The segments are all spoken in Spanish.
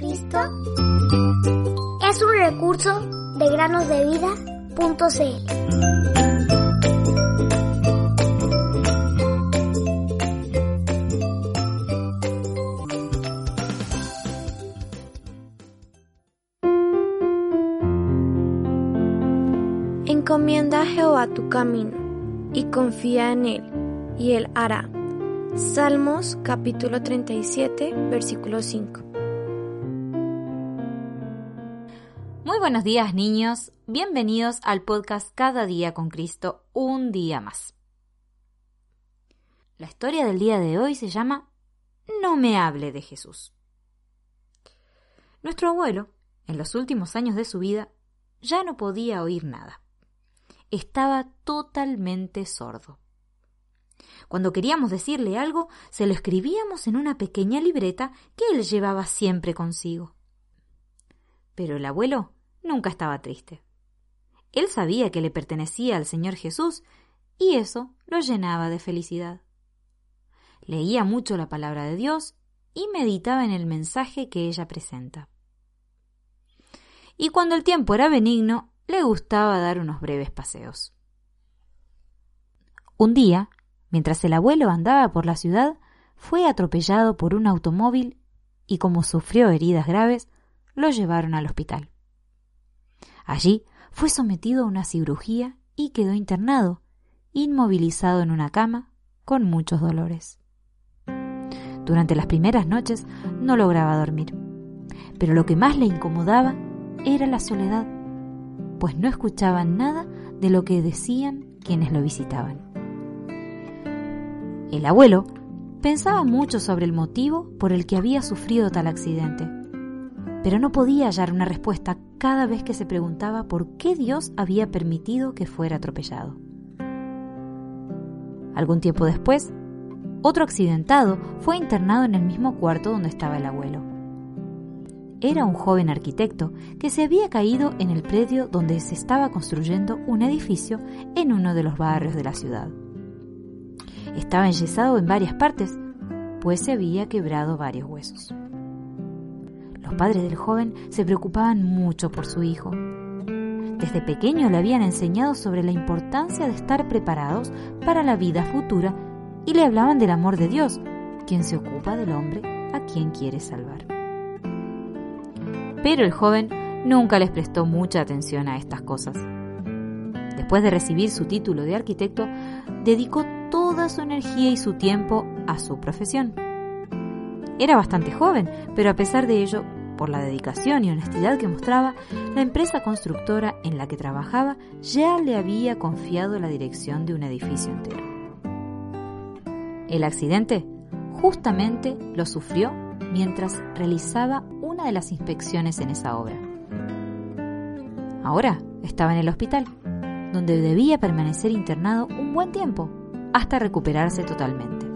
Día con Cristo es un recurso de granosdevida.cl. Encomienda a Jehová tu camino y confía en él, y él hará. Salmos capítulo 37, versículo 5. Buenos días niños, bienvenidos al podcast Cada día con Cristo, un día más. La historia del día de hoy se llama No me hable de Jesús. Nuestro abuelo, en los últimos años de su vida, ya no podía oír nada. Estaba totalmente sordo. Cuando queríamos decirle algo, se lo escribíamos en una pequeña libreta que él llevaba siempre consigo. Pero el abuelo nunca estaba triste. Él sabía que le pertenecía al Señor Jesús y eso lo llenaba de felicidad. Leía mucho la palabra de Dios y meditaba en el mensaje que ella presenta. Y cuando el tiempo era benigno, le gustaba dar unos breves paseos. Un día, mientras el abuelo andaba por la ciudad, fue atropellado por un automóvil y como sufrió heridas graves, lo llevaron al hospital. Allí fue sometido a una cirugía y quedó internado, inmovilizado en una cama, con muchos dolores. Durante las primeras noches no lograba dormir, pero lo que más le incomodaba era la soledad, pues no escuchaba nada de lo que decían quienes lo visitaban. El abuelo pensaba mucho sobre el motivo por el que había sufrido tal accidente, pero no podía hallar una respuesta cada vez que se preguntaba por qué Dios había permitido que fuera atropellado. Algún tiempo después, otro accidentado fue internado en el mismo cuarto donde estaba el abuelo. Era un joven arquitecto que se había caído en el predio donde se estaba construyendo un edificio en uno de los barrios de la ciudad. Estaba enyesado en varias partes, pues se había quebrado varios huesos. Los padres del joven se preocupaban mucho por su hijo. Desde pequeño le habían enseñado sobre la importancia de estar preparados para la vida futura y le hablaban del amor de Dios, quien se ocupa del hombre a quien quiere salvar. Pero el joven nunca les prestó mucha atención a estas cosas. Después de recibir su título de arquitecto, dedicó toda su energía y su tiempo a su profesión. Era bastante joven, pero a pesar de ello, por la dedicación y honestidad que mostraba, la empresa constructora en la que trabajaba ya le había confiado la dirección de un edificio entero. El accidente justamente lo sufrió mientras realizaba una de las inspecciones en esa obra. Ahora estaba en el hospital, donde debía permanecer internado un buen tiempo, hasta recuperarse totalmente.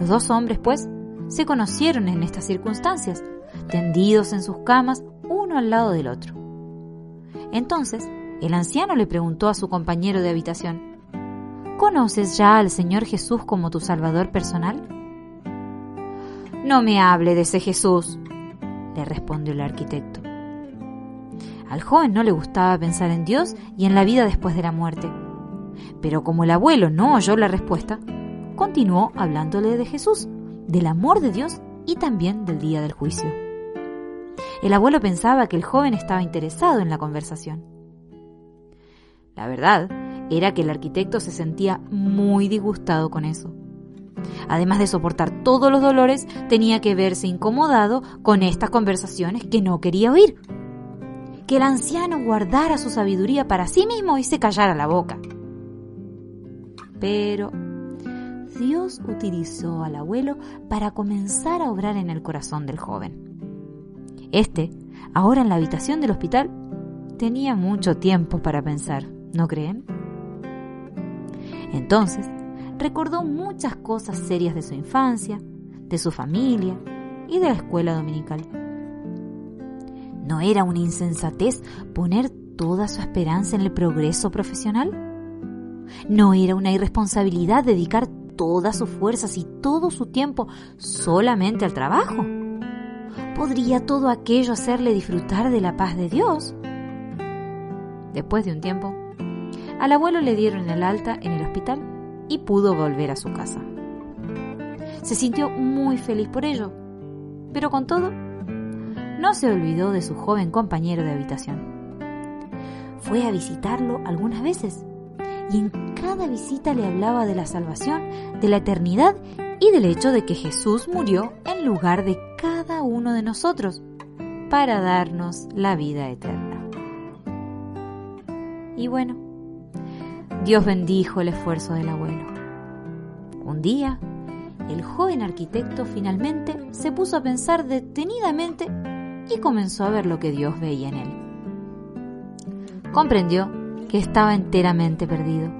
Los dos hombres, pues, se conocieron en estas circunstancias, tendidos en sus camas uno al lado del otro. Entonces, el anciano le preguntó a su compañero de habitación, ¿Conoces ya al Señor Jesús como tu Salvador personal? No me hable de ese Jesús, le respondió el arquitecto. Al joven no le gustaba pensar en Dios y en la vida después de la muerte. Pero como el abuelo no oyó la respuesta, continuó hablándole de Jesús, del amor de Dios y también del día del juicio. El abuelo pensaba que el joven estaba interesado en la conversación. La verdad era que el arquitecto se sentía muy disgustado con eso. Además de soportar todos los dolores, tenía que verse incomodado con estas conversaciones que no quería oír. Que el anciano guardara su sabiduría para sí mismo y se callara la boca. Pero Dios utilizó al abuelo para comenzar a obrar en el corazón del joven. Este, ahora en la habitación del hospital, tenía mucho tiempo para pensar, ¿no creen? Entonces, recordó muchas cosas serias de su infancia, de su familia y de la escuela dominical. ¿No era una insensatez poner toda su esperanza en el progreso profesional? ¿No era una irresponsabilidad dedicar todas sus fuerzas y todo su tiempo solamente al trabajo? ¿Podría todo aquello hacerle disfrutar de la paz de Dios? Después de un tiempo, al abuelo le dieron el alta en el hospital y pudo volver a su casa. Se sintió muy feliz por ello, pero con todo, no se olvidó de su joven compañero de habitación. Fue a visitarlo algunas veces y en cada visita le hablaba de la salvación, de la eternidad y del hecho de que Jesús murió en lugar de cada uno de nosotros para darnos la vida eterna. Y bueno, Dios bendijo el esfuerzo del abuelo. Un día, el joven arquitecto finalmente se puso a pensar detenidamente y comenzó a ver lo que Dios veía en él. Comprendió que estaba enteramente perdido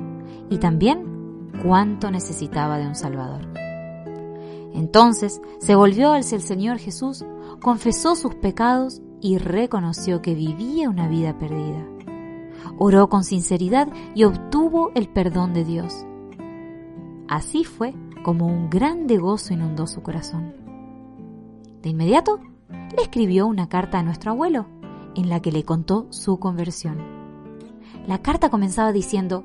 y también cuánto necesitaba de un Salvador. Entonces se volvió hacia el Señor Jesús, confesó sus pecados y reconoció que vivía una vida perdida. Oró con sinceridad y obtuvo el perdón de Dios. Así fue como un grande gozo inundó su corazón. De inmediato, le escribió una carta a nuestro abuelo, en la que le contó su conversión. La carta comenzaba diciendo,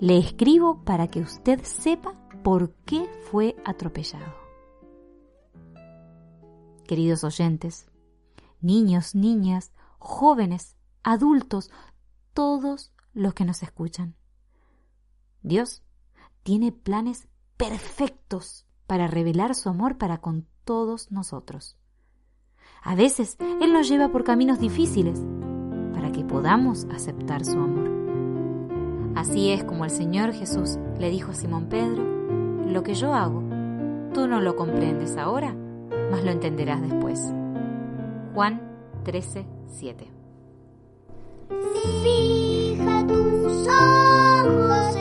le escribo para que usted sepa por qué fue atropellado. Queridos oyentes, niños, niñas, jóvenes, adultos, todos los que nos escuchan. Dios tiene planes perfectos para revelar su amor para con todos nosotros. A veces Él nos lleva por caminos difíciles para que podamos aceptar su amor. Así es como el Señor Jesús le dijo a Simón Pedro, lo que yo hago, tú no lo comprendes ahora, mas lo entenderás después. Juan 13, 7. Fija tus ojos